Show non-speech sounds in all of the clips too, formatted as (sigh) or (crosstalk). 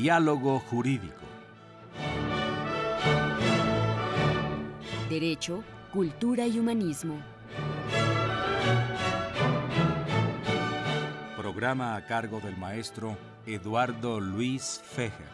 Diálogo Jurídico. Derecho, Cultura y Humanismo. Programa a cargo del maestro Eduardo Luis Fejer.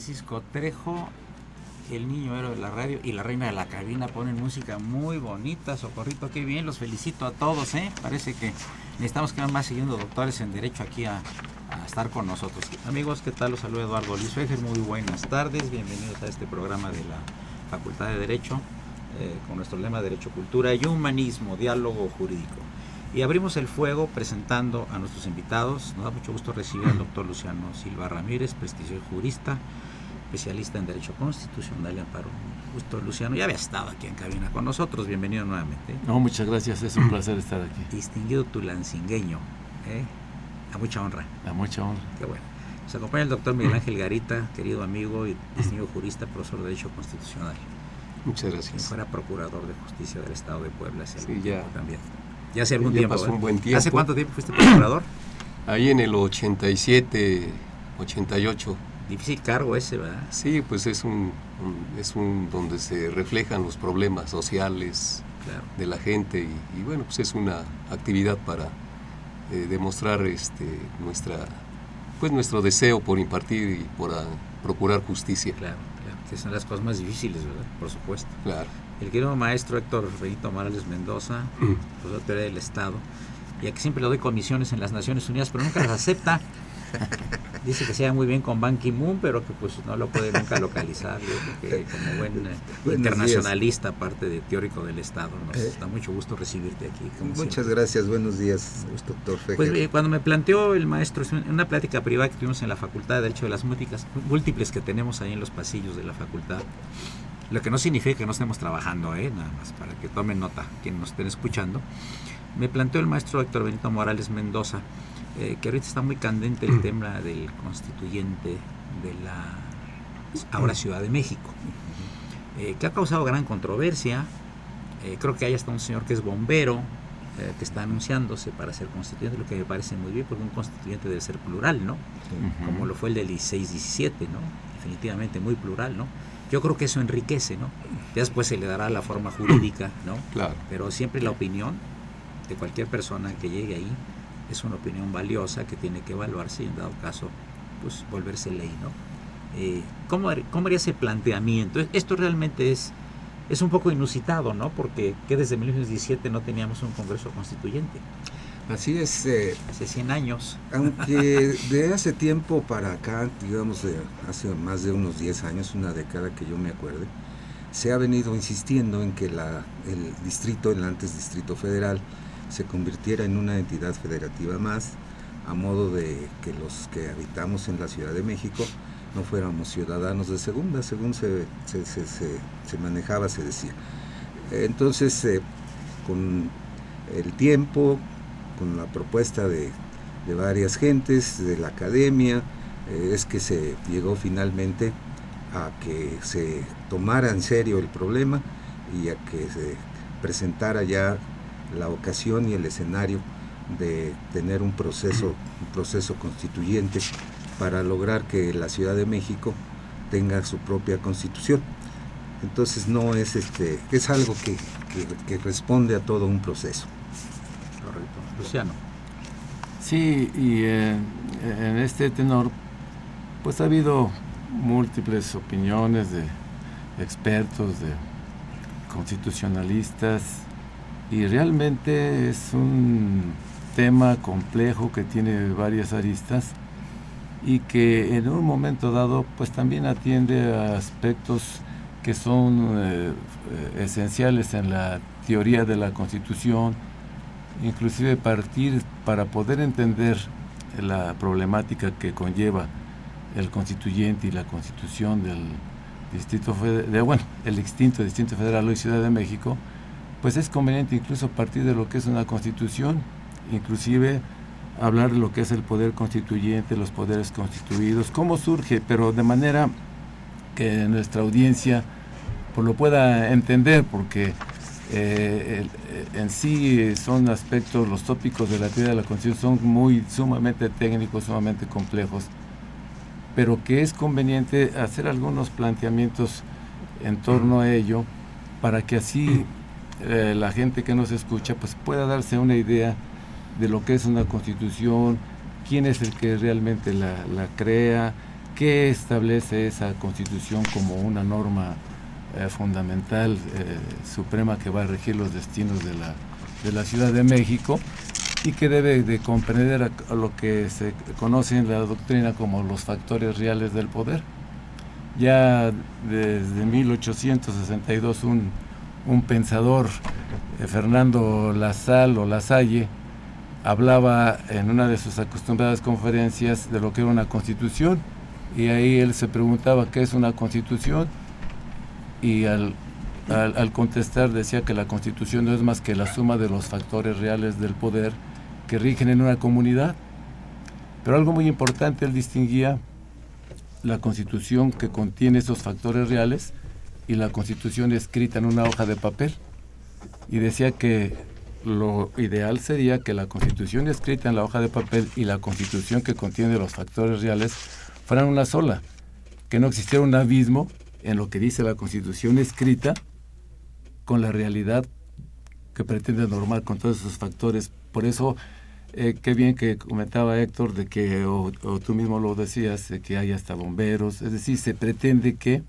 Francisco Trejo, el niño héroe de la radio y la reina de la cabina ponen música muy bonita, Socorrito, qué bien, los felicito a todos, ¿eh? Parece que necesitamos que más siguiendo doctores en Derecho aquí a, estar con nosotros. Amigos, ¿qué tal? Los saludo Eduardo Luis Fejer, muy buenas tardes, bienvenidos a este programa de la Facultad de Derecho, eh, con nuestro lema Derecho, Cultura y Humanismo, Diálogo Jurídico. Y abrimos el fuego presentando a nuestros invitados. Nos da mucho gusto recibir al doctor Luciano Silva Ramírez, prestigioso jurista, especialista en Derecho Constitucional y Amparo. Gusto, Luciano. Ya había estado aquí en cabina con nosotros. Bienvenido nuevamente. No, muchas gracias. Es un placer estar aquí. Distinguido tulancingueño. ¿eh? A mucha honra. A mucha honra. Qué bueno. Nos acompaña el doctor Miguel Ángel Garita, querido amigo y distinguido jurista, profesor de Derecho Constitucional. Muchas gracias. fuera procurador de justicia del Estado de Puebla. Sí, ya. También. Ya hace algún tiempo. Pasó un buen tiempo. ¿Hace cuánto tiempo fuiste procurador? Ahí en el 87, 88. Difícil cargo ese, ¿verdad? Sí, pues es un, es un donde se reflejan los problemas sociales de la gente y, bueno, pues es una actividad para eh, demostrar este nuestra pues nuestro deseo por impartir y por ah, procurar justicia. Claro, claro, que son las cosas más difíciles, ¿verdad? Por supuesto. Claro el querido maestro Héctor Benito Morales Mendoza, (clears throat) profesor de teoría del Estado, y aquí siempre le doy comisiones en las Naciones Unidas, pero nunca las acepta. (laughs) Dice que se muy bien con Ban Ki-moon, pero que pues no lo puede nunca localizar. porque (laughs) como buen eh, internacionalista, aparte de teórico del Estado, nos eh. da mucho gusto recibirte aquí. Muchas gracias, buenos días, doctor Fejer. Pues eh, cuando me planteó el maestro, en una plática privada que tuvimos en la Facultad de Derecho de las múltiples que tenemos ahí en los pasillos de la facultad, lo que no significa que no estemos trabajando, ¿eh? nada más para que tomen nota quienes nos estén escuchando. Me planteó el maestro Héctor Benito Morales Mendoza eh, que ahorita está muy candente el mm. tema del constituyente de la ahora Ciudad de México, eh, que ha causado gran controversia. creo que hay hasta un señor que es bombero, que está anunciándose para ser constituyente, lo que me parece muy bien, porque un constituyente debe ser plural, ¿no? Como lo fue el del 16-17, ¿no? Definitivamente muy plural, ¿no? Yo creo que eso enriquece, ¿no? Después se le dará la forma jurídica, ¿no? Claro. Pero siempre la opinión de cualquier persona que llegue ahí es una opinión valiosa que tiene que evaluarse y en dado caso, pues volverse ley, ¿no? Eh, ¿cómo, ¿Cómo haría ese planteamiento? Esto realmente es, es un poco inusitado, ¿no? Porque que desde 1917 no teníamos un Congreso Constituyente. Así es. Eh, hace 100 años. Aunque de hace tiempo para acá, digamos de hace más de unos 10 años, una década que yo me acuerde, se ha venido insistiendo en que la, el distrito, el antes Distrito Federal, se convirtiera en una entidad federativa más, a modo de que los que habitamos en la Ciudad de México no fuéramos ciudadanos de segunda, según se, se, se, se manejaba, se decía. Entonces, eh, con el tiempo, con la propuesta de, varias gentes, de la academia, eh, es que se llegó finalmente a que se tomara en serio el problema y a que se presentara ya la ocasión y el escenario de tener un proceso, un proceso constituyente para lograr que la Ciudad de México tenga su propia constitución. Entonces no es este, es algo que, que, responde a todo un proceso. Correcto. Luciano. Sí, y eh, en este tenor, pues ha habido múltiples opiniones de expertos, de constitucionalistas, y realmente es un tema complejo que tiene varias aristas y que en un momento dado pues también atiende a aspectos que son eh, esenciales en la teoría de la Constitución, inclusive partir para poder entender la problemática que conlleva el constituyente y la constitución del distrito de, bueno, el extinto distrito federal hoy Ciudad de México, pues es conveniente incluso partir de lo que es una constitución, inclusive hablar de lo que es el poder constituyente, los poderes constituidos, cómo surge, pero de manera que nuestra audiencia pues, lo pueda entender, porque eh, en sí son aspectos, los tópicos de la teoría de la Constitución son muy sumamente técnicos, sumamente complejos, pero que es conveniente hacer algunos planteamientos en torno a ello para que así eh, la gente que nos escucha pues pueda darse una idea de lo que es una constitución, quién es el que realmente la, crea, qué establece esa constitución como una norma eh, fundamental, eh, suprema que va a regir los destinos de la, de la Ciudad de México y que debe de comprender lo que se conoce en la doctrina como los factores reales del poder. Ya desde 1862 un, un pensador, eh, Fernando Lasal o Lasalle, hablaba en una de sus acostumbradas conferencias de lo que era una constitución y ahí él se preguntaba qué es una constitución y al, al, contestar decía que la constitución no es más que la suma de los factores reales del poder que rigen en una comunidad. Pero algo muy importante, él distinguía la constitución que contiene esos factores reales y la constitución escrita en una hoja de papel. Y decía que lo ideal sería que la constitución escrita en la hoja de papel y la constitución que contiene los factores reales fueran una sola, que no existiera un abismo en lo que dice la constitución escrita con la realidad que pretende normar con todos esos factores. Por eso, eh, qué bien que comentaba Héctor de que, o, tú mismo lo decías, de que hay hasta bomberos, es decir, se pretende que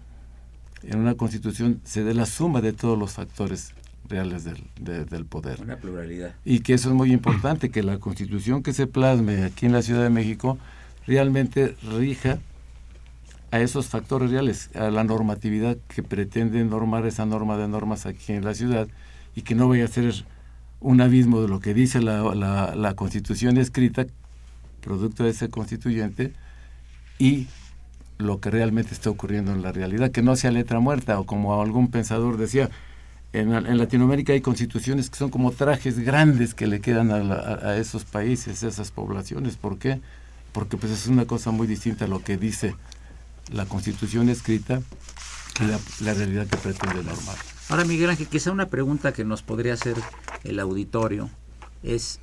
en una constitución se dé la suma de todos los factores reales del, del poder. Una pluralidad. Y que eso es muy importante, que la constitución que se plasme aquí en la Ciudad de México realmente rija a esos factores reales, a la normatividad que pretende normar esa norma de normas aquí en la ciudad y que no vaya a ser un abismo de lo que dice la, la, la constitución escrita, producto de ese constituyente, y lo que realmente está ocurriendo en la realidad, que no sea letra muerta o como algún pensador decía, en, Latinoamérica hay constituciones que son como trajes grandes que le quedan a, esos países, a esas poblaciones. ¿Por qué? Porque pues es una cosa muy distinta a lo que dice la constitución escrita y la, realidad que pretende normar. Ahora, Miguel Ángel, quizá una pregunta que nos podría hacer el auditorio es,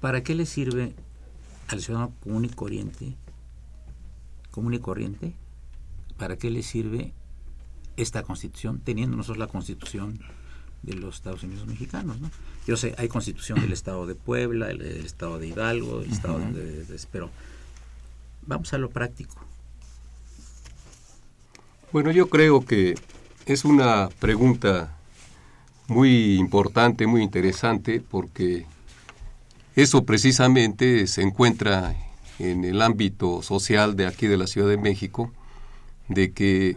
¿para qué le sirve al ciudadano común y corriente, común y corriente, para qué le sirve esta constitución, teniendo nosotros la constitución de los Estados Unidos mexicanos. ¿no? Yo sé, hay constitución del Estado de Puebla, el, Estado de Hidalgo, el Estado de, Pero vamos a lo práctico. Bueno, yo creo que es una pregunta muy importante, muy interesante, porque eso precisamente se encuentra en el ámbito social de aquí de la Ciudad de México, de que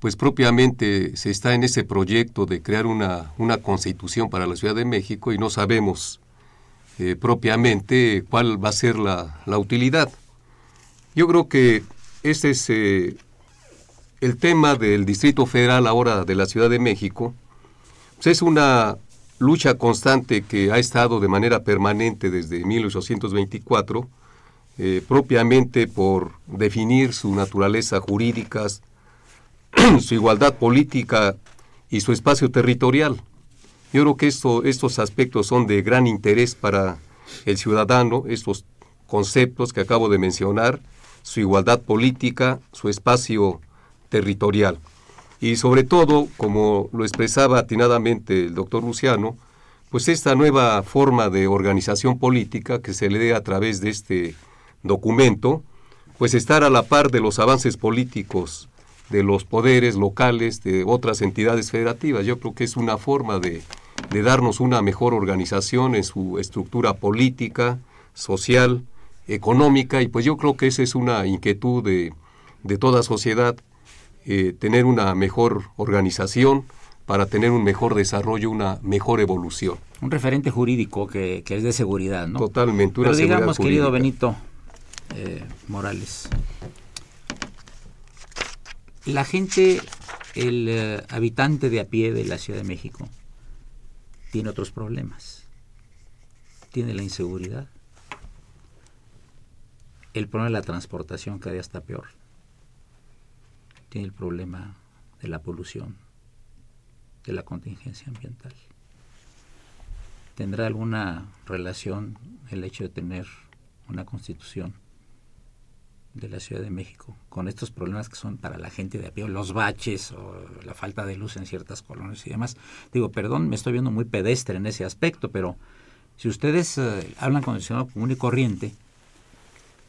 pues propiamente se está en ese proyecto de crear una, una constitución para la Ciudad de México y no sabemos eh, propiamente cuál va a ser la, la, utilidad. Yo creo que ese es eh, el tema del Distrito Federal ahora de la Ciudad de México. Pues es una lucha constante que ha estado de manera permanente desde 1824, eh, propiamente por definir su naturaleza jurídica, (clears throat) su igualdad política y su espacio territorial. Yo creo que esto, estos aspectos son de gran interés para el ciudadano, estos conceptos que acabo de mencionar, su igualdad política, su espacio territorial. Y sobre todo, como lo expresaba atinadamente el doctor Luciano, pues esta nueva forma de organización política que se le dé a través de este documento, pues estar a la par de los avances políticos de los poderes locales, de otras entidades federativas. Yo creo que es una forma de, de darnos una mejor organización en su estructura política, social, económica, y pues yo creo que esa es una inquietud de, de toda sociedad, eh, tener una mejor organización para tener un mejor desarrollo, una mejor evolución. Un referente jurídico que, que es de seguridad, ¿no? Totalmente. Pero digamos, querido Benito eh, Morales, la gente, el eh, habitante de a pie de la Ciudad de México, tiene otros problemas. Tiene la inseguridad. El problema de la transportación cada día está peor. Tiene el problema de la polución, de la contingencia ambiental. ¿Tendrá alguna relación el hecho de tener una constitución de la Ciudad de México, con estos problemas que son para la gente de a pie, los baches o la falta de luz en ciertas colonias y demás. Digo, perdón, me estoy viendo muy pedestre en ese aspecto, pero si ustedes eh, hablan con el ciudadano común y corriente,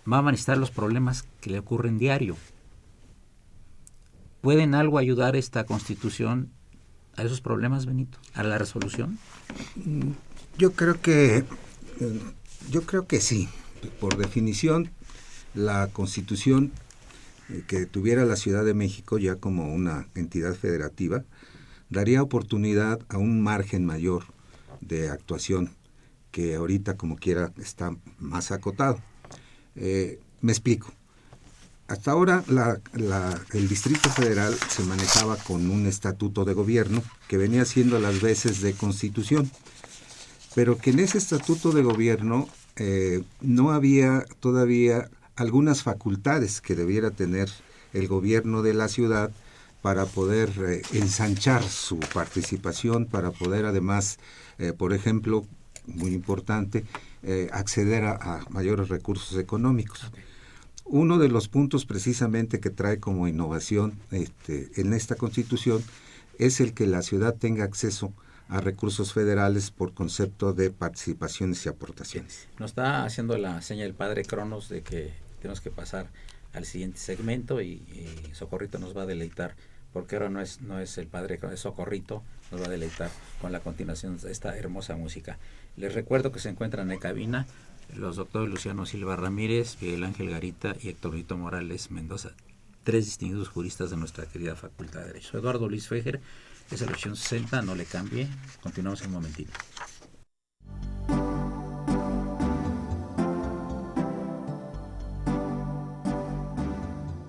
van a manifestar los problemas que le ocurren diario. ¿Pueden algo ayudar esta constitución a esos problemas, Benito? ¿A la resolución? Mm, yo creo que yo creo que sí. Por definición, la constitución eh, que tuviera la Ciudad de México ya como una entidad federativa daría oportunidad a un margen mayor de actuación que ahorita como quiera está más acotado. Eh, me explico. Hasta ahora el Distrito Federal se manejaba con un estatuto de gobierno que venía siendo las veces de constitución, pero que en ese estatuto de gobierno eh, no había todavía algunas facultades que debiera tener el gobierno de la ciudad para poder eh, ensanchar su participación, para poder además, eh, por ejemplo, muy importante, eh, acceder a, mayores recursos económicos. Uno de los puntos precisamente que trae como innovación este, en esta constitución es el que la ciudad tenga acceso a recursos federales por concepto de participaciones y aportaciones. Nos está haciendo la seña el padre Cronos de que tenemos que pasar al siguiente segmento y, Socorrito nos va a deleitar, porque ahora no es, no es el padre, es Socorrito, nos va a deleitar con la continuación de esta hermosa música. Les recuerdo que se encuentran en cabina los doctores Luciano Silva Ramírez, Miguel Ángel Garita y Héctor Rito Morales Mendoza, tres distinguidos juristas de nuestra querida Facultad de Derecho. Eduardo Luis Fejer, es la lección 60, no le cambie. Continuamos un momentito.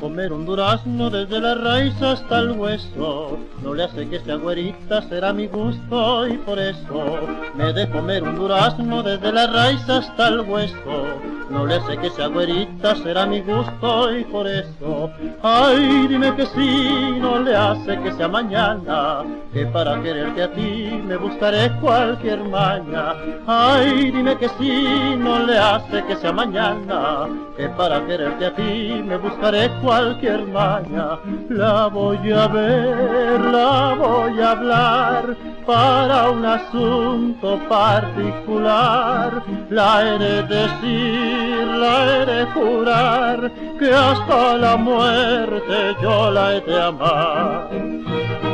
Comer un durazno desde la raíz hasta el hueso. No le hace que sea güerita, será mi gusto y por eso me de comer un durazno desde la raíz hasta el hueso. no le hace que sea güerita, será mi gusto y por eso, ay, dime que sí, no le hace que sea mañana, que para quererte a ti me buscaré cualquier maña, ay, dime que sí, no le hace que sea mañana, que para quererte a ti me buscaré cualquier maña, la voy a ver, la voy a hablar para un asunto particular, la he de decir, la he de jurar, que hasta la muerte yo la he de amar.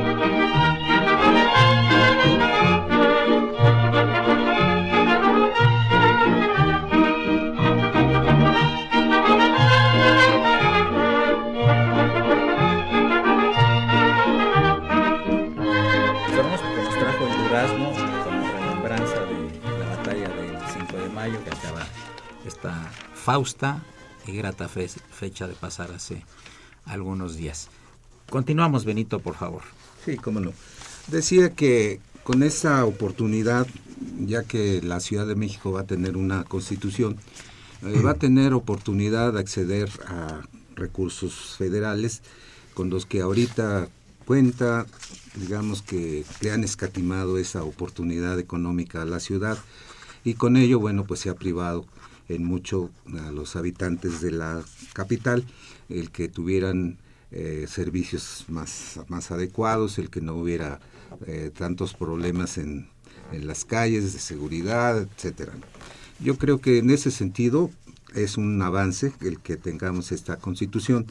Fausta y grata fecha de pasar hace algunos días. Continuamos, Benito, por favor. Sí, cómo no. Decía que con esa oportunidad, ya que la Ciudad de México va a tener una constitución, eh, va a tener oportunidad de acceder a recursos federales con los que ahorita cuenta, digamos que le han escatimado esa oportunidad económica a la ciudad y con ello, bueno, pues se ha privado en mucho a los habitantes de la capital, el que tuvieran eh, servicios más, más adecuados, el que no hubiera eh, tantos problemas en, en, las calles de seguridad, etcétera. Yo creo que en ese sentido es un avance el que tengamos esta constitución,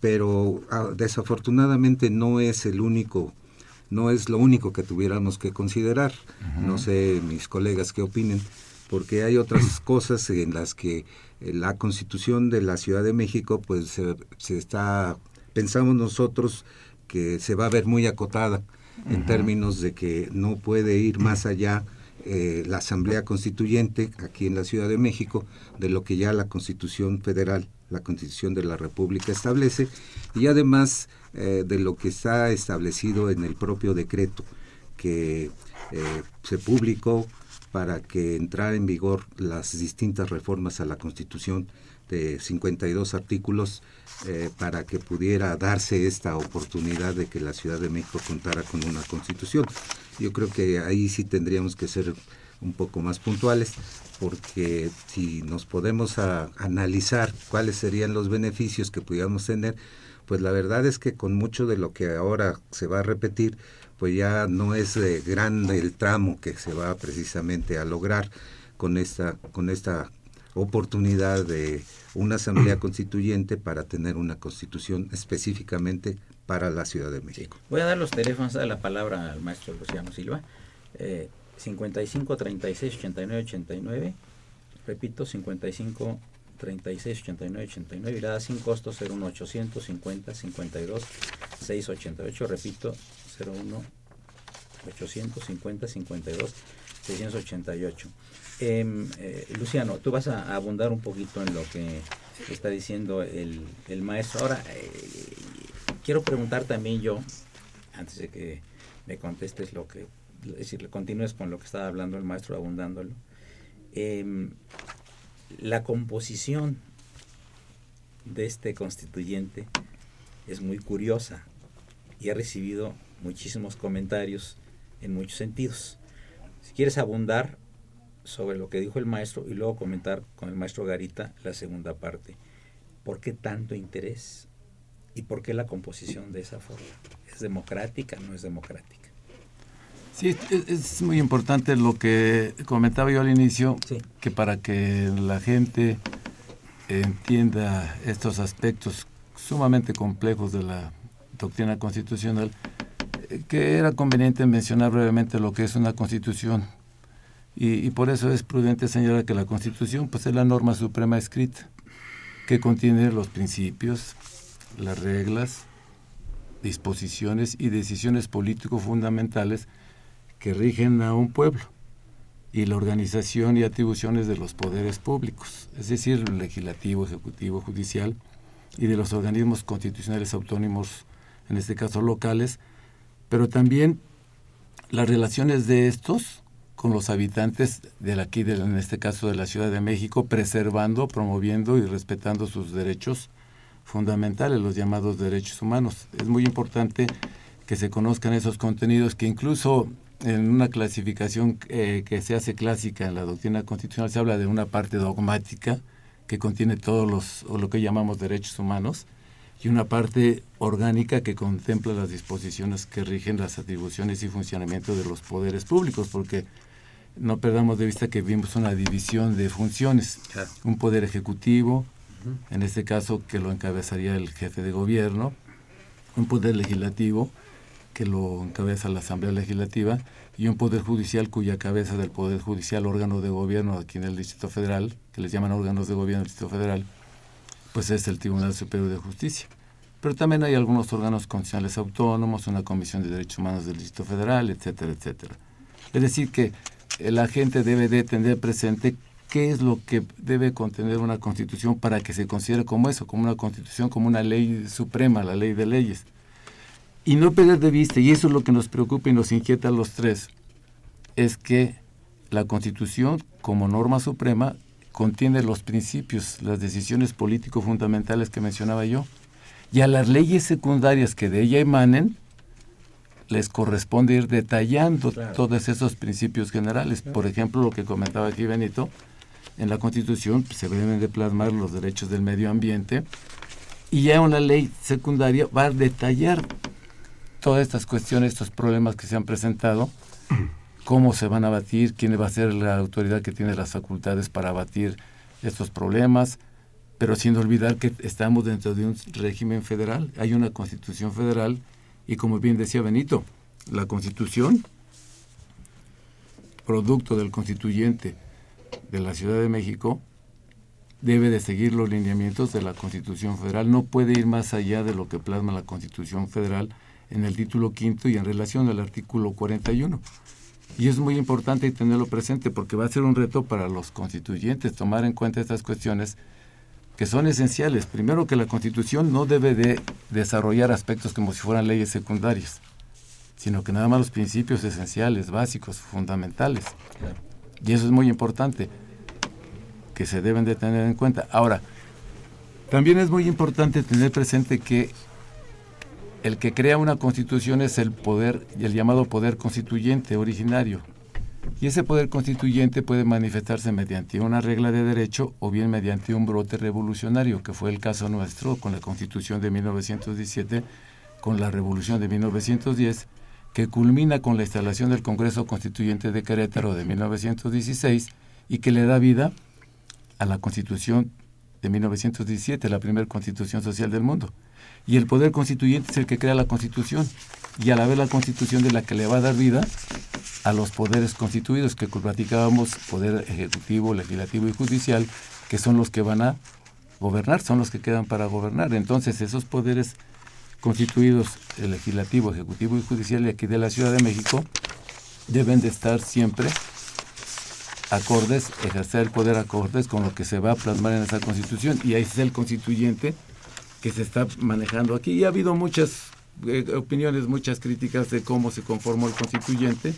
pero ah, desafortunadamente no es el único no es lo único que tuviéramos que considerar. No sé mis colegas qué opinen, porque hay otras (clears throat) cosas en las que eh, la constitución de la Ciudad de México pues se, está, pensamos nosotros que se va a ver muy acotada en términos de que no puede ir más (clears throat) allá eh, la Asamblea Constituyente aquí en la Ciudad de México de lo que ya la Constitución Federal, la Constitución de la República establece y además eh, de lo que está establecido en el propio decreto que se publicó para que entrara en vigor las distintas reformas a la Constitución de 52 artículos eh, para que pudiera darse esta oportunidad de que la Ciudad de México contara con una Constitución. Yo creo que ahí sí tendríamos que ser un poco más puntuales porque si nos podemos analizar cuáles serían los beneficios que pudiéramos tener, pues la verdad es que con mucho de lo que ahora se va a repetir, pues ya no es grande el tramo que se va precisamente a lograr con esta, con esta oportunidad de una asamblea (clears throat) constituyente para tener una constitución específicamente para la Ciudad de México. Voy a dar los teléfonos, a la palabra al maestro Luciano Silva. Eh, 55 36 89 89. Repito, 55 36 89 89 y la da sin costo 01 850 52 688. Repito, 01 850 52 688. Luciano, tú vas a abundar un poquito en lo que está diciendo el, maestro. Ahora, eh, quiero preguntar también yo, antes de que me contestes lo que, es decir, continúes con lo que estaba hablando el maestro, abundándolo. Em, la composición de este constituyente es muy curiosa y ha recibido muchísimos comentarios en muchos sentidos. Si quieres abundar sobre lo que dijo el maestro y luego comentar con el maestro Garita la segunda parte. ¿Por qué tanto interés? ¿Y por qué la composición de esa forma? ¿Es democrática o no es democrática? Sí, es, muy importante lo que comentaba yo al inicio, que para que la gente entienda estos aspectos sumamente complejos de la doctrina constitucional, que era conveniente mencionar brevemente lo que es una constitución. Y, por eso es prudente señalar que la constitución pues, es la norma suprema escrita, que contiene los principios, las reglas, disposiciones y decisiones políticos fundamentales que rigen a un pueblo y la organización y atribuciones de los poderes públicos, es decir, legislativo, ejecutivo, judicial y de los organismos constitucionales autónomos, en este caso locales, pero también las relaciones de estos con los habitantes de aquí, en este caso de la Ciudad de México, preservando, promoviendo y respetando sus derechos fundamentales, los llamados derechos humanos. Es muy importante que se conozcan esos contenidos que incluso en una clasificación eh, que se hace clásica en la doctrina constitucional se habla de una parte dogmática que contiene todos los, o lo que llamamos derechos humanos, y una parte orgánica que contempla las disposiciones que rigen las atribuciones y funcionamiento de los poderes públicos, porque no perdamos de vista que vimos una división de funciones, un poder ejecutivo, en este caso que lo encabezaría el jefe de gobierno, un poder legislativo que lo encabeza la Asamblea Legislativa. Y un poder judicial cuya cabeza del poder judicial, órgano de gobierno aquí en el Distrito Federal, que les llaman órganos de gobierno del Distrito Federal, pues es el Tribunal Superior de Justicia. Pero también hay algunos órganos constitucionales autónomos, una Comisión de Derechos Humanos del Distrito Federal, etcétera, etcétera. Es decir, que la gente debe de tener presente qué es lo que debe contener una constitución para que se considere como eso, como una constitución, como una ley suprema, la ley de leyes. Y no perder de vista, y eso es lo que nos preocupa y nos inquieta a los tres, es que la constitución como norma suprema contiene los principios, las decisiones políticos fundamentales que mencionaba yo. Y a las leyes secundarias que de ella emanen, les corresponde ir detallando todos esos principios generales. Por ejemplo, lo que comentaba aquí Benito, en la Constitución se deben de plasmar los derechos del medio ambiente y ya una ley secundaria va a detallar todas estas cuestiones, estos problemas que se han presentado cómo se van a batir, quién va a ser la autoridad que tiene las facultades para batir estos problemas, pero sin olvidar que estamos dentro de un régimen federal, hay una constitución federal y como bien decía Benito, la constitución, producto del constituyente de la Ciudad de México, debe de seguir los lineamientos de la Constitución Federal, no puede ir más allá de lo que plasma la Constitución Federal en el título quinto y en relación al artículo 41. Y es muy importante tenerlo presente porque va a ser un reto para los constituyentes tomar en cuenta estas cuestiones que son esenciales. Primero que la constitución no debe de desarrollar aspectos como si fueran leyes secundarias, sino que nada más los principios esenciales, básicos, fundamentales. Y eso es muy importante, que se deben de tener en cuenta. Ahora, también es muy importante tener presente que el que crea una constitución es el poder, el llamado poder constituyente originario. Y ese poder constituyente puede manifestarse mediante una regla de derecho o bien mediante un brote revolucionario, que fue el caso nuestro con la constitución de 1917, con la revolución de 1910, que culmina con la instalación del Congreso Constituyente de Querétaro de 1916 y que le da vida a la constitución de 1917, la primera constitución social del mundo y el poder constituyente es el que crea la constitución y a la vez la constitución de la que le va a dar vida a los poderes constituidos que platicábamos, poder ejecutivo, legislativo y judicial, que son los que van a gobernar, son los que quedan para gobernar. Entonces esos poderes constituidos, el legislativo, ejecutivo y judicial de aquí de la Ciudad de México, deben de estar siempre acordes, ejercer el poder acordes con lo que se va a plasmar en esa constitución. Y ahí es el constituyente que se está manejando aquí. Y ha habido muchas eh, opiniones, muchas críticas de cómo se conformó el constituyente.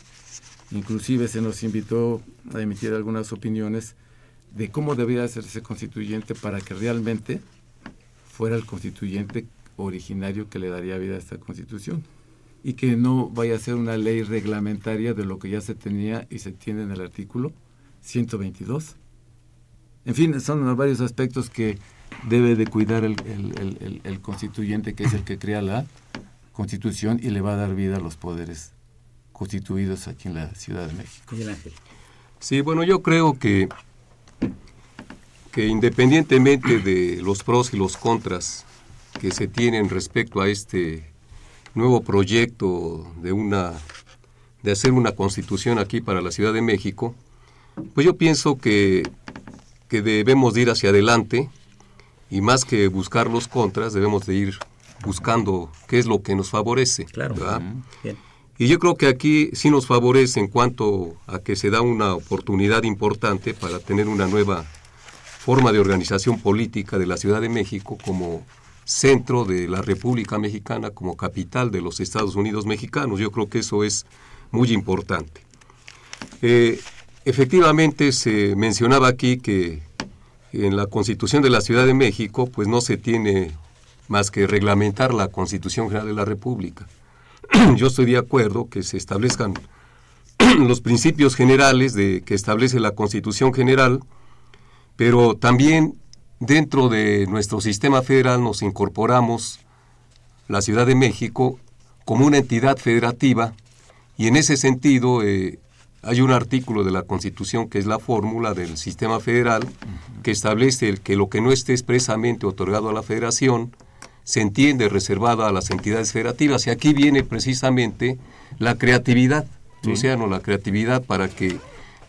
Inclusive se nos invitó a emitir algunas opiniones de cómo debía hacerse constituyente para que realmente fuera el constituyente originario que le daría vida a esta constitución y que no vaya a ser una ley reglamentaria de lo que ya se tenía y se tiene en el artículo 122. En fin, son varios aspectos que debe de cuidar el, el, constituyente, que es el que crea la constitución y le va a dar vida a los poderes constituidos aquí en la Ciudad de México. Sí, bueno, yo creo que, que independientemente de los pros y los contras que se tienen respecto a este nuevo proyecto de una de hacer una constitución aquí para la Ciudad de México, pues yo pienso que, que debemos ir hacia adelante, y más que buscar los contras, debemos de ir buscando qué es lo que nos favorece. Claro. Y yo creo que aquí sí nos favorece en cuanto a que se da una oportunidad importante para tener una nueva forma de organización política de la Ciudad de México como centro de la República Mexicana, como capital de los Estados Unidos mexicanos. Yo creo que eso es muy importante. Eh, efectivamente se mencionaba aquí que en la Constitución de la Ciudad de México pues no se tiene más que reglamentar la Constitución General de la República. (clears throat) Yo estoy de acuerdo que se establezcan (clears throat) los principios generales de que establece la Constitución General, pero también dentro de nuestro sistema federal nos incorporamos la Ciudad de México como una entidad federativa y en ese sentido eh, hay un artículo de la Constitución que es la fórmula del sistema federal que establece que lo que no esté expresamente otorgado a la federación se entiende reservado a las entidades federativas. Y aquí viene precisamente la creatividad, o sea, no la creatividad para que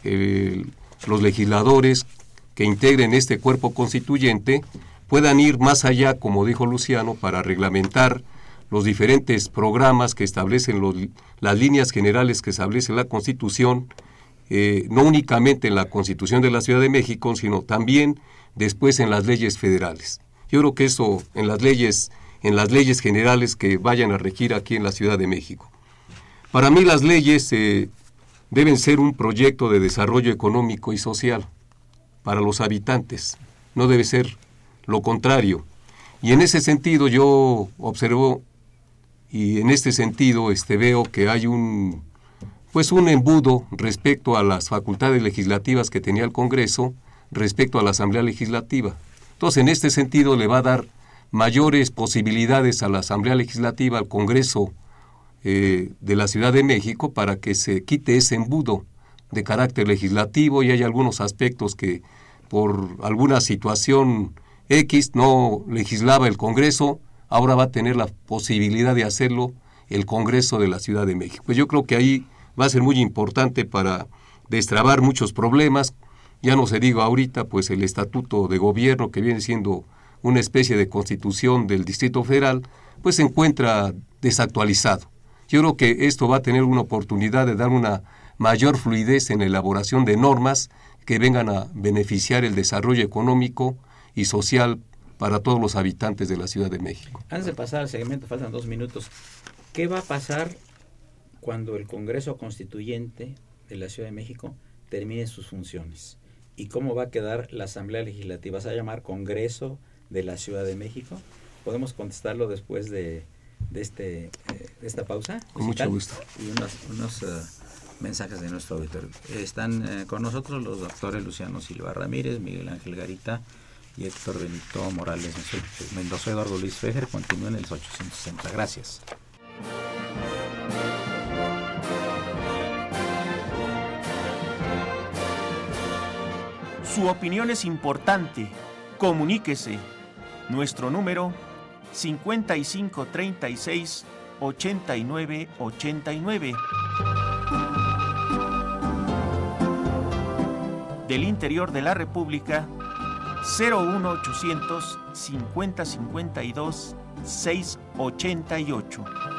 eh, los legisladores que integren este cuerpo constituyente puedan ir más allá, como dijo Luciano, para reglamentar los diferentes programas que establecen las líneas generales que establece la Constitución, eh, no únicamente en la Constitución de la Ciudad de México, sino también después en las leyes federales. Yo creo que eso en las leyes, en las leyes generales que vayan a regir aquí en la Ciudad de México. Para mí las leyes eh, deben ser un proyecto de desarrollo económico y social para los habitantes, no debe ser lo contrario. Y en ese sentido yo observo y en este sentido este, veo que hay un, pues un embudo respecto a las facultades legislativas que tenía el Congreso respecto a la Asamblea Legislativa. Entonces, en este sentido le va a dar mayores posibilidades a la Asamblea Legislativa, al Congreso eh, de la Ciudad de México, para que se quite ese embudo de carácter legislativo y hay algunos aspectos que por alguna situación X no legislaba el Congreso, ahora va a tener la posibilidad de hacerlo el Congreso de la Ciudad de México. Pues yo creo que ahí va a ser muy importante para destrabar muchos problemas. Ya no se diga ahorita, pues el estatuto de gobierno que viene siendo una especie de constitución del Distrito Federal, pues se encuentra desactualizado. Yo creo que esto va a tener una oportunidad de dar una mayor fluidez en la elaboración de normas que vengan a beneficiar el desarrollo económico y social para todos los habitantes de la Ciudad de México. Antes de pasar al segmento, faltan dos minutos. ¿Qué va a pasar cuando el Congreso Constituyente de la Ciudad de México termine sus funciones? ¿Y cómo va a quedar la Asamblea Legislativa? ¿Se va a llamar Congreso de la Ciudad de México? ¿Podemos contestarlo después de, este, eh, esta pausa? Con mucho gusto. Y unos, eh, mensajes de nuestro auditorio. Están eh, con nosotros los doctores Luciano Silva Ramírez, Miguel Ángel Garita, y Héctor Benito Morales Mendoza Eduardo Luis Fejer continúa en el 860. Gracias. Su opinión es importante. Comuníquese. Nuestro número 5536 8989. Del interior de la República 01800 50 52 688.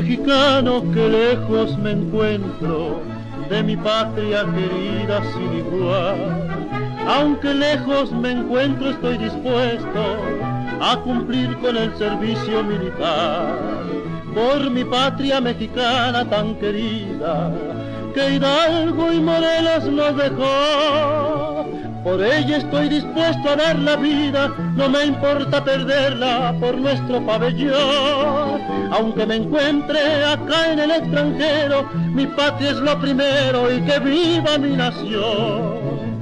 Mexicano que lejos me encuentro de mi patria querida sin igual. Aunque lejos me encuentro estoy dispuesto a cumplir con el servicio militar por mi patria mexicana tan querida que Hidalgo y Morelos nos dejó por ella estoy dispuesto a dar la vida, no me importa perderla por nuestro pabellón. Aunque me encuentre acá en el extranjero, mi patria es lo primero y que viva mi nación.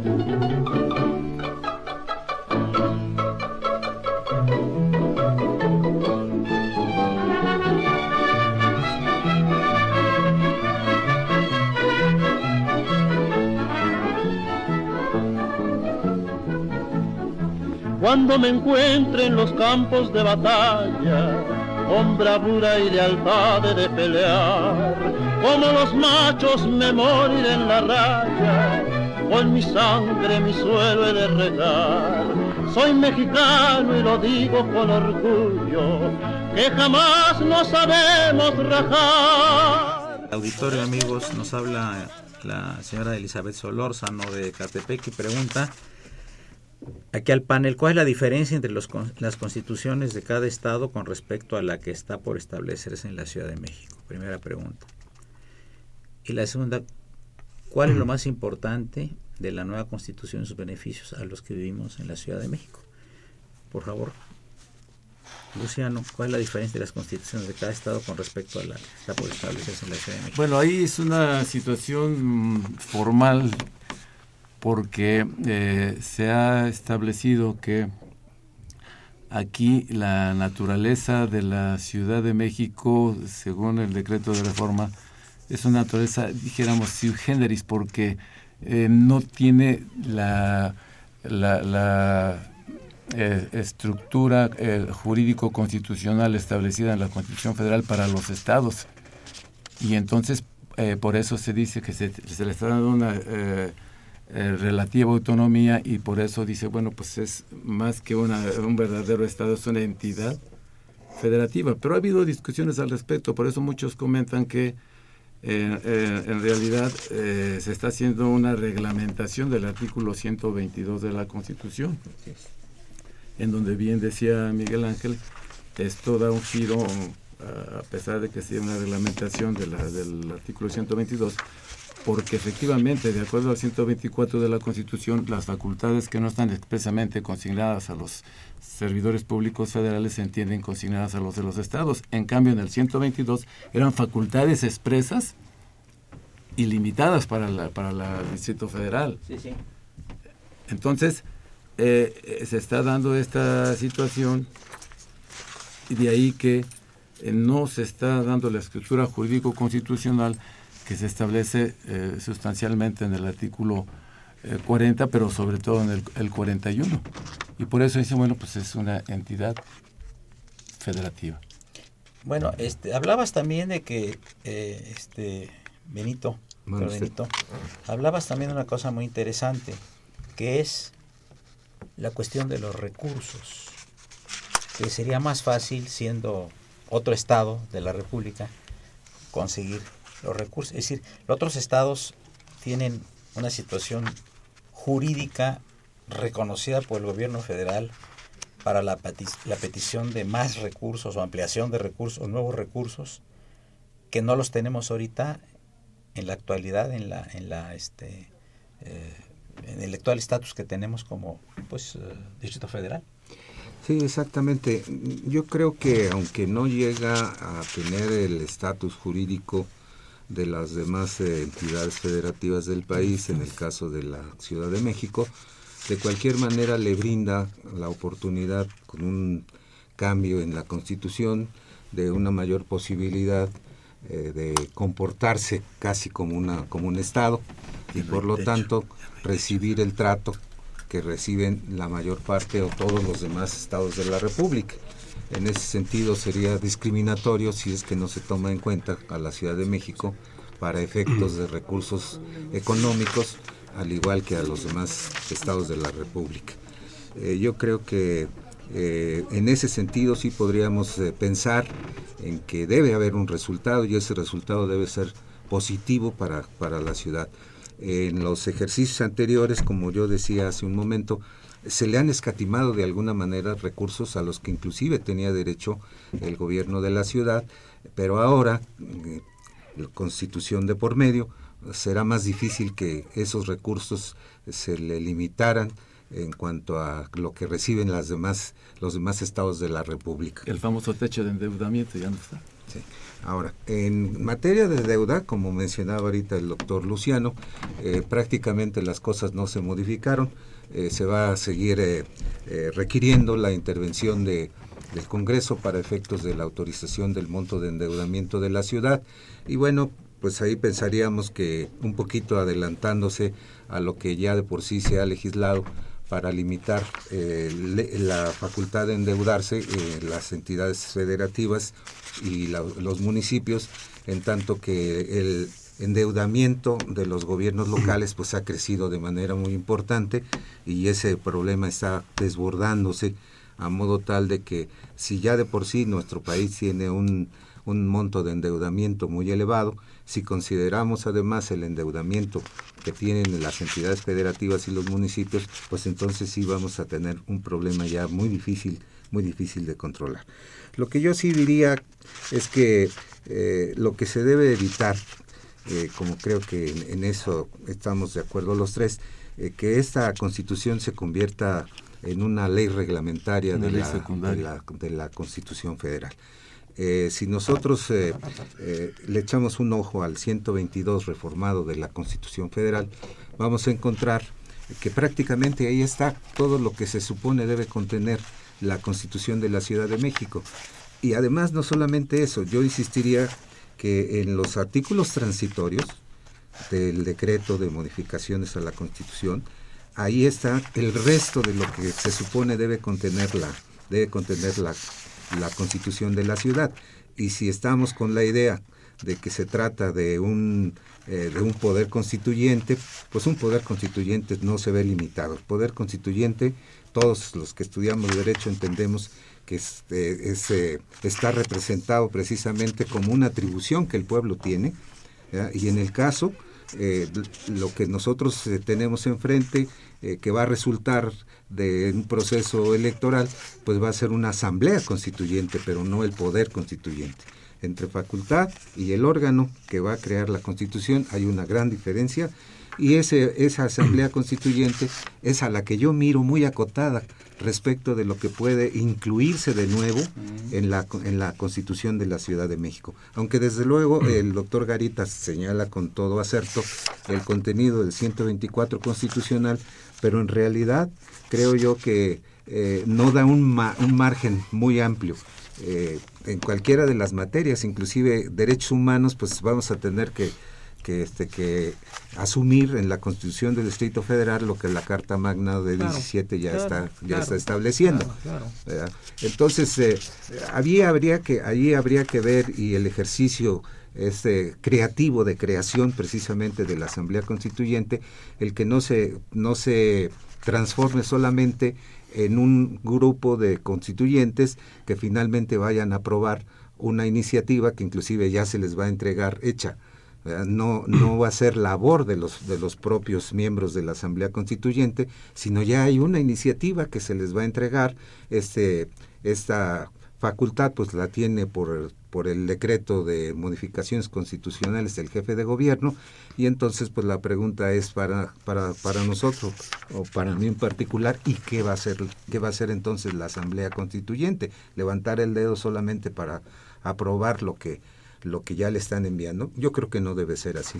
Cuando me encuentre en los campos de batalla, con bravura y lealtad de pelear, como los machos me moriré en la raya, con mi sangre mi suelo he de regar. Soy mexicano y lo digo con orgullo, que jamás nos sabemos rajar. Auditorio amigos, nos habla la señora Elizabeth Solórzano de Catepec y pregunta aquí al panel, ¿cuál es la diferencia entre los, las constituciones de cada estado con respecto a la que está por establecerse en la Ciudad de México? Primera pregunta. Y la segunda, ¿cuál es lo más importante de la nueva constitución y sus beneficios a los que vivimos en la Ciudad de México? Por favor, Luciano, ¿cuál es la diferencia de las constituciones de cada estado con respecto a la que está por establecerse en la Ciudad de México? Bueno, ahí es una situación formal porque eh, se ha establecido que aquí la naturaleza de la Ciudad de México, según el decreto de reforma, es una naturaleza, dijéramos, sui generis, porque eh, no tiene la, la, eh, estructura jurídico-constitucional establecida en la Constitución Federal para los estados. Y entonces, por eso se dice que se, se le está dando una eh, relativa autonomía y por eso dice, bueno, pues es más que una, un verdadero Estado, es una entidad federativa. Pero ha habido discusiones al respecto, por eso muchos comentan que eh, eh, en realidad se está haciendo una reglamentación del artículo 122 de la Constitución, en donde bien decía Miguel Ángel, esto da un giro, a pesar de que sea una reglamentación de la, del artículo 122, porque efectivamente, de acuerdo al 124 de la Constitución, las facultades que no están expresamente consignadas a los servidores públicos federales se entienden consignadas a los de los estados. En cambio, en el 122 eran facultades expresas y limitadas para la, para el Distrito Federal. Sí, sí. Entonces, eh, se está dando esta situación y de ahí que eh, no se está dando la estructura jurídico-constitucional que se establece eh, sustancialmente en el artículo 40, eh, pero sobre todo en el, el, 41. Y por eso dice, bueno, pues es una entidad federativa. Bueno, este, hablabas también de que, eh, este, Benito, Benito, hablabas también de una cosa muy interesante, que es la cuestión de los recursos, que sería más fácil siendo otro estado de la República conseguir los recursos. Es decir, los otros estados tienen una situación jurídica reconocida por el gobierno federal para la, la petición de más recursos o ampliación de recursos, o nuevos recursos, que no los tenemos ahorita en la actualidad, en la, en la este, eh, en el actual estatus que tenemos como pues eh, distrito federal. Sí, exactamente. Yo creo que aunque no llega a tener el estatus jurídico de las demás eh, entidades federativas del país, en el caso de la Ciudad de México, de cualquier manera le brinda la oportunidad con un cambio en la Constitución de una mayor posibilidad eh, de comportarse casi como una como un estado y por lo tanto recibir el trato que reciben la mayor parte o todos los demás estados de la República. En ese sentido sería discriminatorio si es que no se toma en cuenta a la Ciudad de México para efectos de recursos económicos, al igual que a los demás estados de la República. Eh, yo creo que eh, en ese sentido sí podríamos eh, pensar en que debe haber un resultado y ese resultado debe ser positivo para, para la ciudad. En los ejercicios anteriores, como yo decía hace un momento, se le han escatimado de alguna manera recursos a los que inclusive tenía derecho el gobierno de la ciudad, pero ahora, eh, la constitución de por medio, será más difícil que esos recursos se le limitaran en cuanto a lo que reciben las demás, los demás estados de la República. El famoso techo de endeudamiento ya no está. Ahora, en materia de deuda, como mencionaba ahorita el doctor Luciano, eh, prácticamente las cosas no se modificaron. Eh, se va a seguir eh, eh, requiriendo la intervención de, del Congreso para efectos de la autorización del monto de endeudamiento de la ciudad. Y bueno, pues ahí pensaríamos que un poquito adelantándose a lo que ya de por sí se ha legislado para limitar la facultad de endeudarse las entidades federativas y los municipios, en tanto que el endeudamiento de los gobiernos locales pues ha crecido de manera muy importante y ese problema está desbordándose a modo tal de que si ya de por sí nuestro país tiene un, un monto de endeudamiento muy elevado, si consideramos además el endeudamiento que tienen las entidades federativas y los municipios, pues entonces sí vamos a tener un problema ya muy difícil, muy difícil de controlar. Lo que yo sí diría es que eh, lo que se debe evitar, eh, como creo que en, eso estamos de acuerdo los tres, eh, que esta constitución se convierta en una ley reglamentaria de, la, de la Constitución Federal. Eh, si nosotros eh, eh, le echamos un ojo al 122 reformado de la Constitución Federal, vamos a encontrar que prácticamente ahí está todo lo que se supone debe contener la Constitución de la Ciudad de México. Y además no solamente eso, yo insistiría que en los artículos transitorios del decreto de modificaciones a la Constitución, ahí está el resto de lo que se supone debe contener la, debe contener la, la constitución de la ciudad. Y si estamos con la idea de que se trata de un, eh, de un poder constituyente, pues un poder constituyente no se ve limitado. El poder constituyente, todos los que estudiamos derecho entendemos que este, eh, está representado precisamente como una atribución que el pueblo tiene, y en el caso, eh, lo que nosotros tenemos enfrente, que va a resultar de un proceso electoral, pues va a ser una asamblea constituyente, pero no el poder constituyente. Entre facultad y el órgano que va a crear la constitución hay una gran diferencia y ese, esa asamblea (clears throat) constituyente es a la que yo miro muy acotada respecto de lo que puede incluirse de nuevo en la, en la constitución de la Ciudad de México. Aunque desde luego el doctor Garitas señala con todo acerto el contenido del 124 constitucional, pero en realidad creo yo que eh, no da un, un, margen muy amplio. Eh, en cualquiera de las materias, inclusive derechos humanos, pues vamos a tener que, que, este, que asumir en la Constitución del Distrito Federal lo que la Carta Magna de 17 ya está ya está estableciendo. Entonces, eh, habría que allí habría que ver y el ejercicio este creativo de creación precisamente de la Asamblea Constituyente, el que no se no se transforme solamente en un grupo de constituyentes que finalmente vayan a aprobar una iniciativa que inclusive ya se les va a entregar hecha. No, no va a ser labor de los, de los propios miembros de la Asamblea Constituyente, sino ya hay una iniciativa que se les va a entregar. Este, esta facultad pues la tiene por por el decreto de modificaciones constitucionales del jefe de gobierno y entonces pues la pregunta es para, para, para nosotros o para mí en particular y qué va a hacer qué va a hacer entonces la asamblea constituyente levantar el dedo solamente para aprobar lo que lo que ya le están enviando yo creo que no debe ser así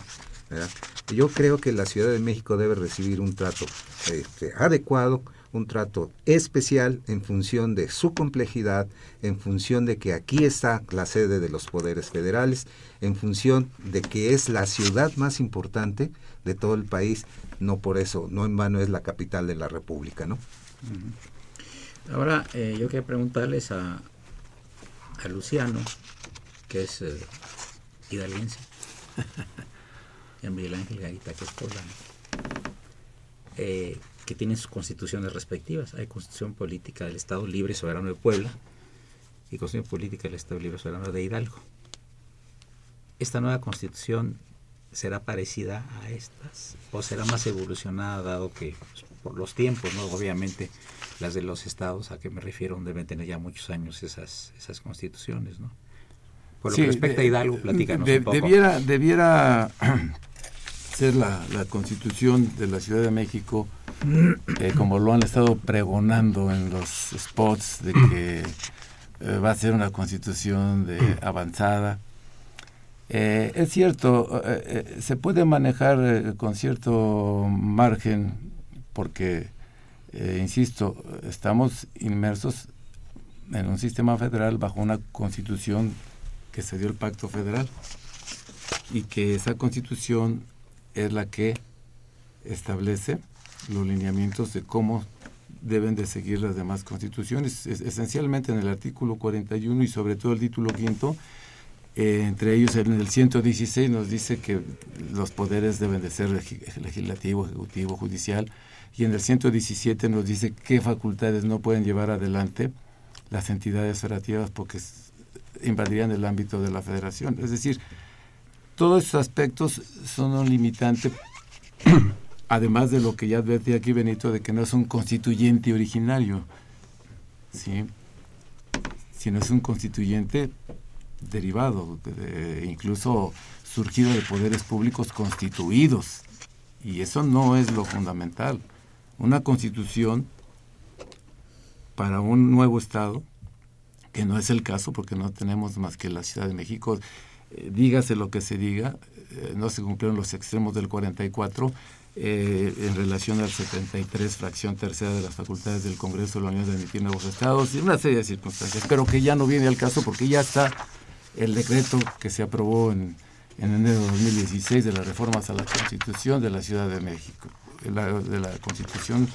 yo creo que la Ciudad de México debe recibir un trato este, adecuado un trato especial en función de su complejidad, en función de que aquí está la sede de los poderes federales, en función de que es la ciudad más importante de todo el país, no por eso, no en vano es la capital de la República, ¿no? Ahora, eh, yo quería preguntarles a, a Luciano, que es eh, hidalguense, (laughs) y a Miguel Ángel Garita, que es poblano. Eh, que tienen sus constituciones respectivas. Hay constitución política del Estado Libre Soberano de Puebla y constitución política del Estado Libre Soberano de Hidalgo. ¿Esta nueva constitución será parecida a estas o será más evolucionada dado que pues, por los tiempos, ¿no? obviamente las de los estados a que me refiero deben tener ya muchos años esas, esas constituciones, ¿no? Por lo que respecta a Hidalgo, platícanos un poco. Debiera, debiera (clears throat) ser la, la constitución de la Ciudad de México eh, como lo han estado pregonando en los spots de que eh, va a ser una constitución de (clears throat) avanzada. Eh, es cierto, se puede manejar con cierto margen porque, insisto, estamos inmersos en un sistema federal bajo una constitución que se dio el pacto federal y que esa constitución es la que establece los lineamientos de cómo deben de seguir las demás constituciones. esencialmente en el artículo 41 y sobre todo el título quinto, Eh, entre ellos en el 116 nos dice que los poderes deben de ser legislativo, ejecutivo, judicial, y en el 117 nos dice qué facultades no pueden llevar adelante las entidades federativas porque invadirían el ámbito de la federación. Es decir, todos estos aspectos son un limitante, (clears throat) además de lo que ya advertí aquí Benito, de que no es un constituyente originario, ¿sí? sino es un constituyente derivado, incluso surgido de poderes públicos constituidos. Y eso no es lo fundamental. Una constitución para un nuevo Estado, que no es el caso porque no tenemos más que la Ciudad de México, eh, dígase lo que se diga, eh, no se cumplieron los extremos del 44 eh, en relación al 73, fracción tercera de las facultades del Congreso de la Unión de emitir nuevos estados y una serie de circunstancias, pero que ya no viene al caso porque ya está el decreto que se aprobó en, en enero de 2016 de las reformas a la Constitución de la Ciudad de México, de la, Constitución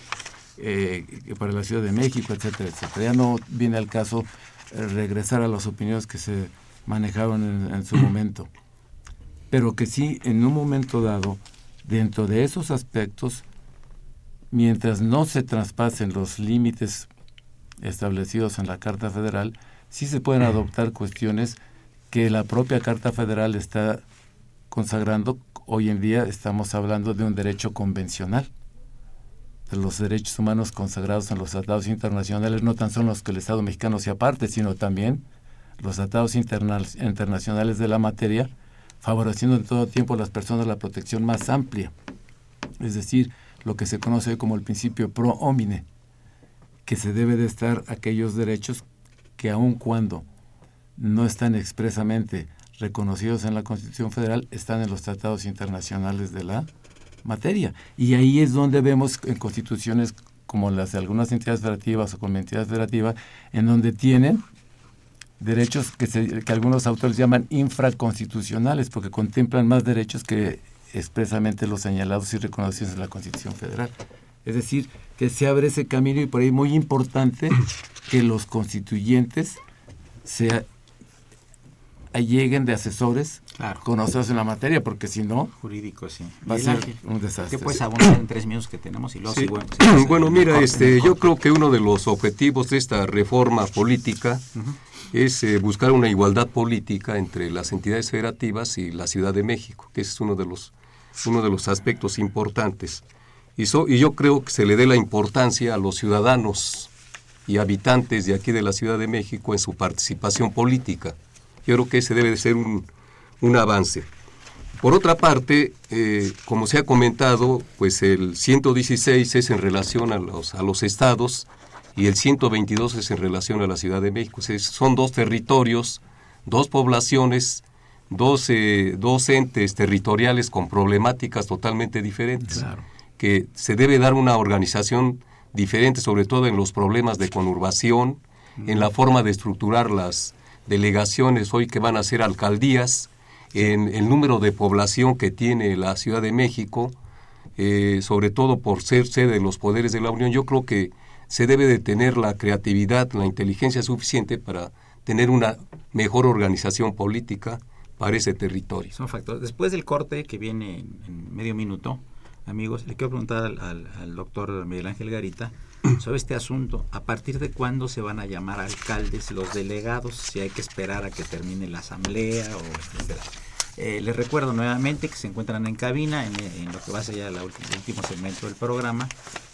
eh, para la Ciudad de México, etcétera, etcétera. Ya no viene al caso regresar a las opiniones que se manejaban en, en, su momento, pero que sí, en un momento dado, dentro de esos aspectos, mientras no se traspasen los límites establecidos en la Carta Federal, sí se pueden adoptar cuestiones que la propia Carta Federal está consagrando. Hoy en día estamos hablando de un derecho convencional, de los derechos humanos consagrados en los tratados internacionales, no tan solo los que el Estado mexicano se aparte, sino también los tratados internacionales de la materia, favoreciendo en todo tiempo a las personas la protección más amplia, es decir, lo que se conoce como el principio pro homine, que se debe de estar aquellos derechos que aun cuando no están expresamente reconocidos en la Constitución Federal, están en los tratados internacionales de la materia. Y ahí es donde vemos en constituciones como las de algunas entidades federativas o como entidades federativas, en donde tienen derechos que, que algunos autores llaman infraconstitucionales, porque contemplan más derechos que expresamente los señalados y reconocidos en la Constitución Federal. Es decir, que se abre ese camino y por ahí muy importante que los constituyentes se lleguen de asesores claro. conocidos en la materia, porque si no... Jurídico, sí. Va a ser un desastre. ¿Qué puedes abundar en tres minutos que tenemos? y luego sí. bueno, (clears throat) bueno, mira, este, yo creo que uno de los objetivos de esta reforma política es eh, buscar una igualdad política entre las entidades federativas y la Ciudad de México, que es uno de los, uno de los aspectos importantes. Y, y yo creo que se le dé la importancia a los ciudadanos y habitantes de aquí de la Ciudad de México en su participación política yo creo que ese debe de ser un, avance. Por otra parte, eh, como se ha comentado, pues el 116 es en relación a los, a los estados y el 122 es en relación a la Ciudad de México. son dos territorios, dos poblaciones, dos, eh, dos entes territoriales con problemáticas totalmente diferentes. Que se debe dar una organización diferente, sobre todo en los problemas de conurbación, en la forma de estructurar las, delegaciones hoy que van a ser alcaldías, en el número de población que tiene la Ciudad de México, eh, sobre todo por ser sede de los poderes de la Unión, yo creo que se debe de tener la creatividad, la inteligencia suficiente para tener una mejor organización política para ese territorio. Son factores. Después del corte que viene en, medio minuto, amigos, le quiero preguntar al, al doctor Miguel Ángel Garita (clears throat) sobre este asunto. ¿A partir de cuándo se van a llamar alcaldes los delegados? Si hay que esperar a que termine la asamblea o etcétera. Eh, les recuerdo nuevamente que se encuentran en cabina en, lo que va a ser ya el último segmento del programa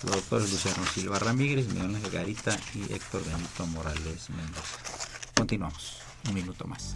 los doctores Luciano Silva Ramírez, Miguel Ángel Garita y Héctor Benito Morales Mendoza. Continuamos, un minuto más.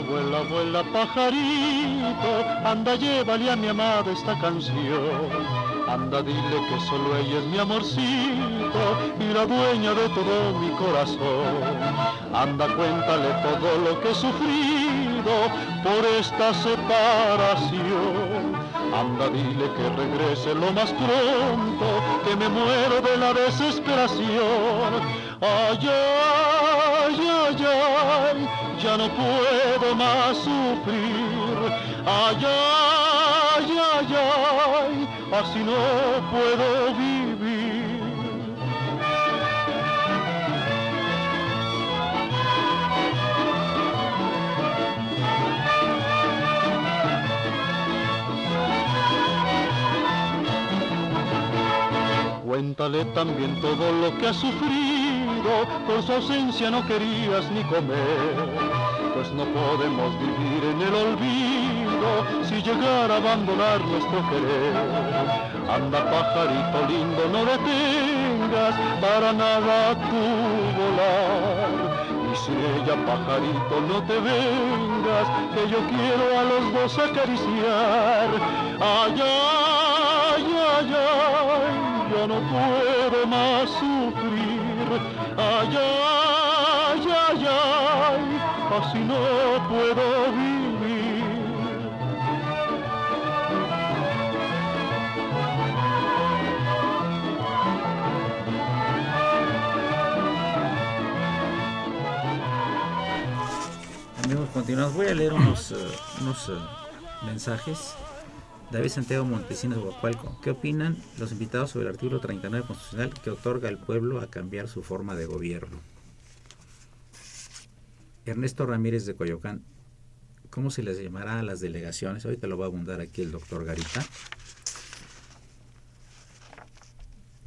Vuela, vuela, pajarito, anda, llévale a mi amada esta canción. Anda, dile que solo ella es mi amorcito y la dueña de todo mi corazón. Anda, cuéntale todo lo que he sufrido por esta separación. Anda, dile que regrese lo más pronto, que me muero de la desesperación. Ay, ay, ya no puedo más sufrir. Ay, ay, ay, ay, así no puedo vivir. Cuéntale también todo lo que has sufrido, por su ausencia no querías ni comer, pues no podemos vivir en el olvido si llegara a abandonar nuestro querer. Anda pajarito lindo, no detengas para nada tu volar. Y si ella pajarito no te vengas, que yo quiero a los dos acariciar. Ay, ay, ay, ay ya no puedo más. Ay, ay, ay, ay, así no puedo vivir. Amigos, continuamos. Voy a leer unos, uh, unos uh, mensajes. David Santiago Montesinos de Guacualco. ¿Qué opinan los invitados sobre el artículo 39 constitucional que otorga al pueblo a cambiar su forma de gobierno? Ernesto Ramírez de Coyoacán. ¿Cómo se les llamará a las delegaciones? Ahorita lo va a abundar aquí el doctor Garita.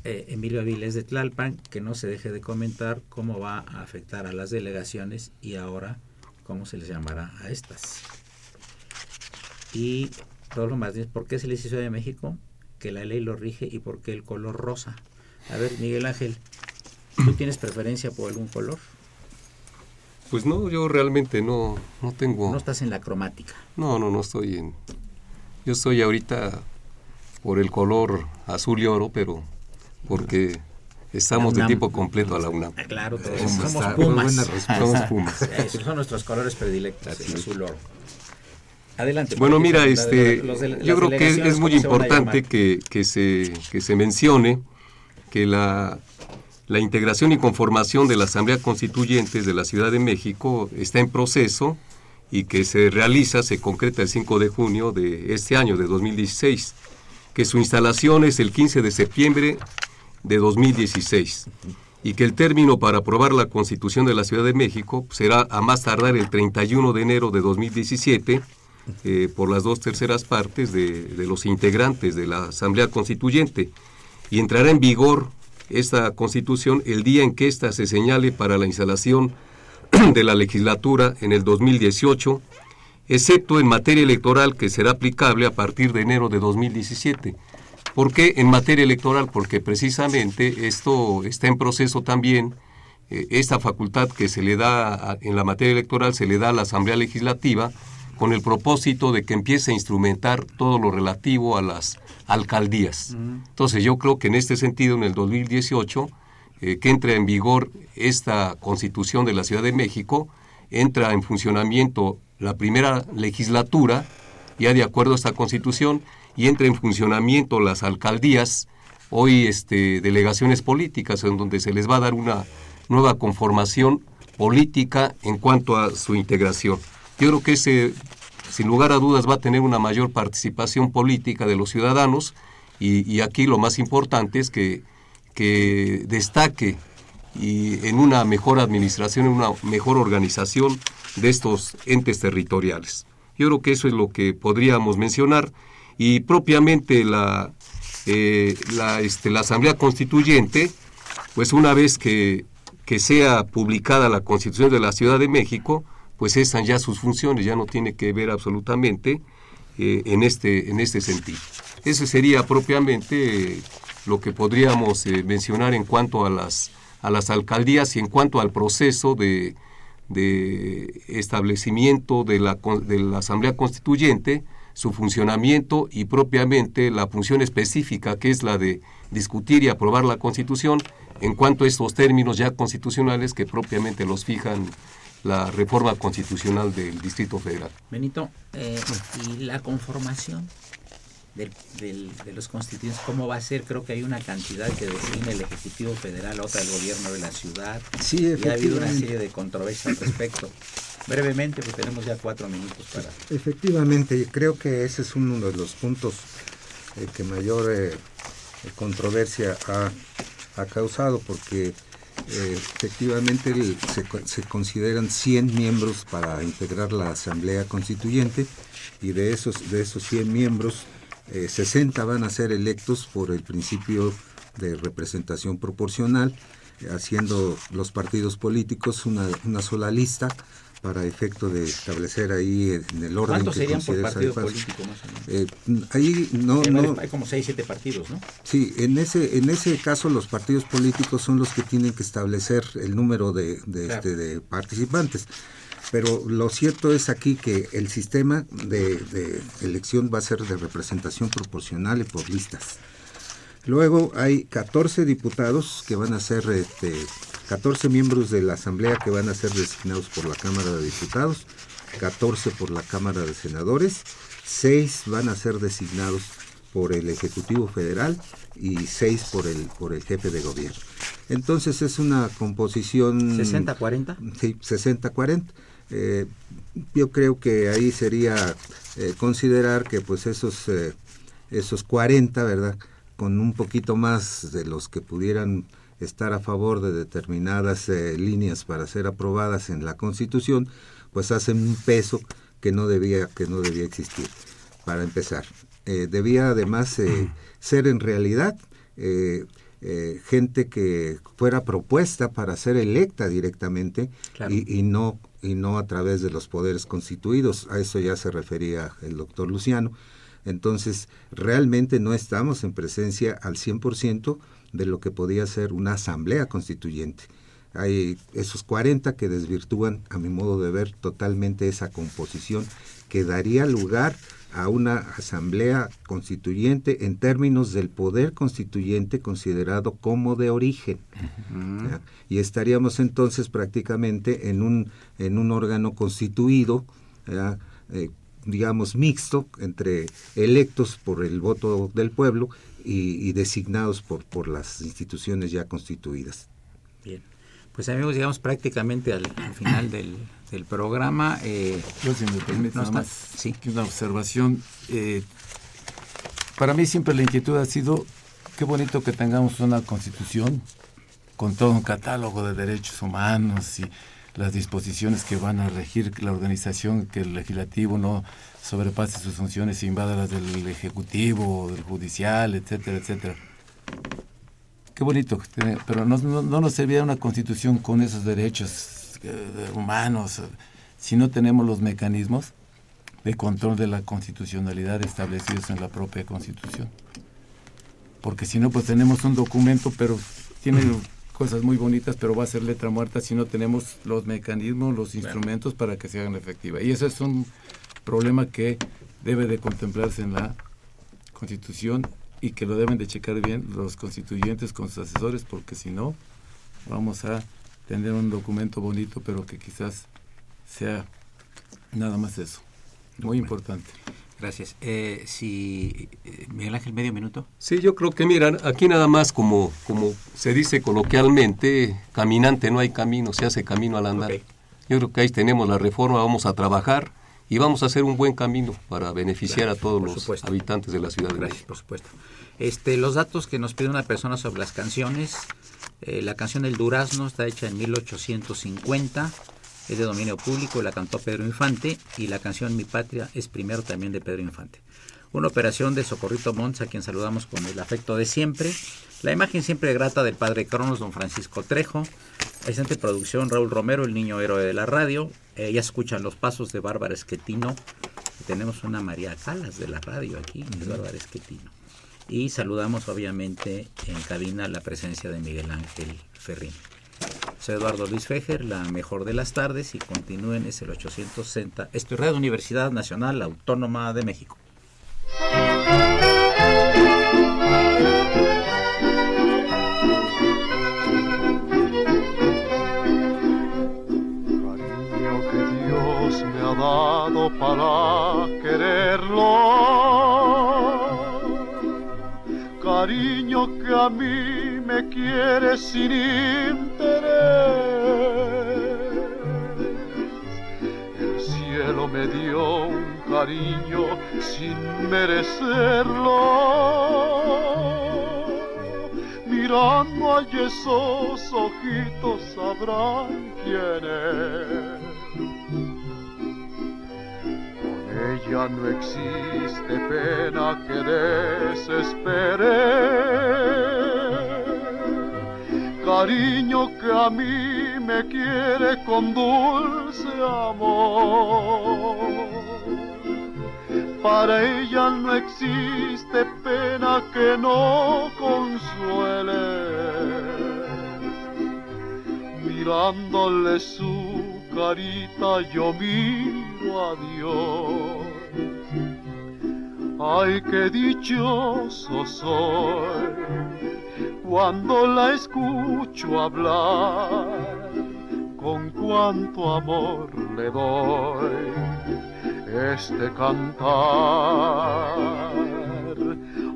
Eh, Emilio Avilés de Tlalpan, que no se deje de comentar cómo va a afectar a las delegaciones y ahora cómo se les llamará a estas. Y Rodolfo Martínez, ¿por qué se les hizo de México? Que la ley lo rige y por qué el color rosa. A ver, Miguel Ángel, ¿tú (clears throat) tienes preferencia por algún color? Pues no, yo realmente no, no tengo... No estás en la cromática. No, no, no estoy en... Yo estoy ahorita por el color azul y oro, pero porque estamos de tiempo completo a la UNAM. Ah, claro, todos somos pumas. Somos pumas. (laughs) son nuestros colores predilectos, el azul oro. Adelante. Bueno, mira, este, yo creo que es muy importante que, que, se, que se mencione que la, la integración y conformación de la Asamblea Constituyente de la Ciudad de México está en proceso y que se realiza, se concreta el 5 de junio de este año, de 2016, que su instalación es el 15 de septiembre de 2016 y que el término para aprobar la Constitución de la Ciudad de México será a más tardar el 31 de enero de 2017 eh, por las dos terceras partes de, los integrantes de la Asamblea Constituyente y entrará en vigor esta constitución el día en que ésta se señale para la instalación (clears throat) de la legislatura en el 2018, excepto en materia electoral que será aplicable a partir de enero de 2017. ¿Por qué en materia electoral? Porque precisamente esto está en proceso también, eh, esta facultad que se le da en la materia electoral se le da a la Asamblea Legislativa, con el propósito de que empiece a instrumentar todo lo relativo a las alcaldías. Entonces yo creo que en este sentido, en el 2018, eh, que entra en vigor esta constitución de la Ciudad de México, entra en funcionamiento la primera legislatura, ya de acuerdo a esta constitución, y entra en funcionamiento las alcaldías, hoy este, delegaciones políticas, en donde se les va a dar una nueva conformación política en cuanto a su integración. Yo creo que ese, sin lugar a dudas, va a tener una mayor participación política de los ciudadanos y, aquí lo más importante es que, que destaque y en una mejor administración, en una mejor organización de estos entes territoriales. Yo creo que eso es lo que podríamos mencionar y propiamente la, eh, este, la Asamblea Constituyente, pues una vez que, que sea publicada la Constitución de la Ciudad de México, pues cesan ya sus funciones, ya no tiene que ver absolutamente eh, en, este, en este sentido. Ese sería propiamente eh, lo que podríamos eh, mencionar en cuanto a las, a las alcaldías y en cuanto al proceso de, de establecimiento de la, de la Asamblea Constituyente, su funcionamiento y propiamente la función específica que es la de discutir y aprobar la Constitución en cuanto a estos términos ya constitucionales que propiamente los fijan la reforma constitucional del Distrito Federal. Benito, eh, ¿y la conformación del, de los constituyentes cómo va a ser? Creo que hay una cantidad que define el Ejecutivo Federal, otra el Gobierno de la Ciudad. Sí, y ha habido una serie de controversias al respecto. Brevemente, pues tenemos ya cuatro minutos para... Efectivamente, creo que ese es uno de los puntos eh, que mayor eh, controversia ha, ha causado, porque eh, efectivamente se, consideran 100 miembros para integrar la Asamblea Constituyente y de esos, de esos 100 miembros, 60 eh, van a ser electos por el principio de representación proporcional, haciendo los partidos políticos una, una sola lista para efecto de establecer ahí en el orden ¿Cuántos serían por partido político más o menos? Eh, ahí no, no, hay como 6, 7 partidos, ¿no? Sí, en ese en ese caso los partidos políticos son los que tienen que establecer el número de, de, este, de participantes. Pero lo cierto es aquí que el sistema de, de elección va a ser de representación proporcional y por listas. Luego hay 14 diputados que van a ser este, 14 miembros de la Asamblea que van a ser designados por la Cámara de Diputados, 14 por la Cámara de Senadores, 6 van a ser designados por el Ejecutivo Federal y 6 por el, por el jefe de gobierno. Entonces es una composición... ¿60-40? Sí, 60-40. Eh, yo creo que ahí sería eh, considerar que pues esos, eh, esos 40, ¿verdad? Con un poquito más de los que pudieran estar a favor de determinadas eh, líneas para ser aprobadas en la Constitución, pues hacen un peso que no debía que no debía existir. Para empezar, eh, debía además eh, ser en realidad gente que fuera propuesta para ser electa directamente y, y, no y no a través de los poderes constituidos. A eso ya se refería el doctor Luciano. Entonces, realmente no estamos en presencia al 100% de lo que podía ser una asamblea constituyente. Hay esos 40 que desvirtúan, a mi modo de ver, totalmente esa composición que daría lugar a una asamblea constituyente en términos del poder constituyente considerado como de origen. Y estaríamos entonces prácticamente en un, en un órgano constituido, eh, digamos, mixto entre electos por el voto del pueblo y, designados por, por las instituciones ya constituidas. Bien, pues amigos, llegamos prácticamente al, final del, del programa. Eh, Yo, si me permite, más, sí. una observación. Eh, para mí siempre la inquietud ha sido, qué bonito que tengamos una constitución con todo un catálogo de derechos humanos y las disposiciones que van a regir la organización, que el legislativo no sobrepase sus funciones e invada las del ejecutivo, del judicial, etcétera, etcétera. Qué bonito, pero no, no, nos servía una constitución con esos derechos eh, humanos si no tenemos los mecanismos de control de la constitucionalidad establecidos en la propia constitución. Porque si no, pues tenemos un documento, pero tiene cosas muy bonitas, pero va a ser letra muerta si no tenemos los mecanismos, los instrumentos para que se hagan efectiva. Y eso es un problema que debe de contemplarse en la Constitución y que lo deben de checar bien los constituyentes con sus asesores, porque si no, vamos a tener un documento bonito, pero que quizás sea nada más eso. Muy importante. Gracias. Eh, si eh, Miguel Ángel, medio minuto. Sí, yo creo que miran, aquí nada más como, como se dice coloquialmente, caminante no hay camino, se hace camino al andar. Yo creo que ahí tenemos la reforma, vamos a trabajar y vamos a hacer un buen camino para beneficiar a todos los habitantes de la ciudad de Gracias, por supuesto. Este, los datos que nos pide una persona sobre las canciones, eh, la canción El Durazno está hecha en 1850 es de dominio público, la cantó Pedro Infante y la canción Mi Patria es primero también de Pedro Infante. Una operación de Socorrito Mons, a quien saludamos con el afecto de siempre. La imagen siempre grata del padre Cronos, don Francisco Trejo. Excelente producción, Raúl Romero, el niño héroe de la radio. Eh, ya escuchan los pasos de Bárbara Esquetino. Tenemos una María Calas de la radio aquí, de Bárbara Esquetino. Y saludamos obviamente en cabina la presencia de Miguel Ángel Ferrín. Soy Eduardo Luis Fejer, la mejor de las tardes y continúen, es el 860. Esto es Radio Universidad Nacional Autónoma de México. Cariño que Dios me ha dado para quererlo. Cariño que a mí me quiere sin El cielo me dio un cariño sin merecerlo. Mirando a esos ojitos sabrán quién es. Ella no existe pena que desespere cariño que a mí me quiere con dulce amor. Para ella no existe pena que no consuele. Mirándole su carita yo miro a Dios. Ay, qué dichoso soy cuando la escucho hablar, con cuánto amor le doy este cantar.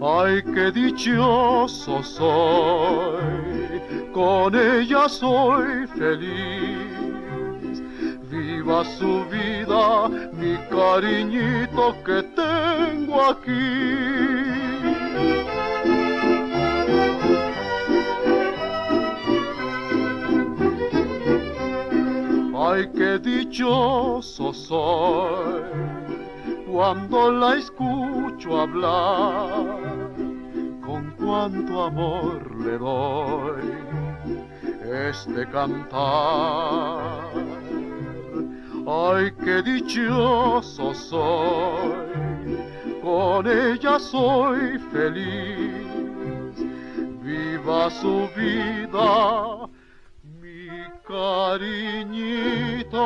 Ay, qué dichoso soy, con ella soy feliz. Su vida, mi cariñito que tengo aquí. Ay, qué dichoso soy cuando la escucho hablar, con cuánto amor le doy este cantar. Ay, qué dichoso soy, con ella soy feliz, viva su vida cariñito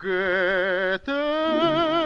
que tengo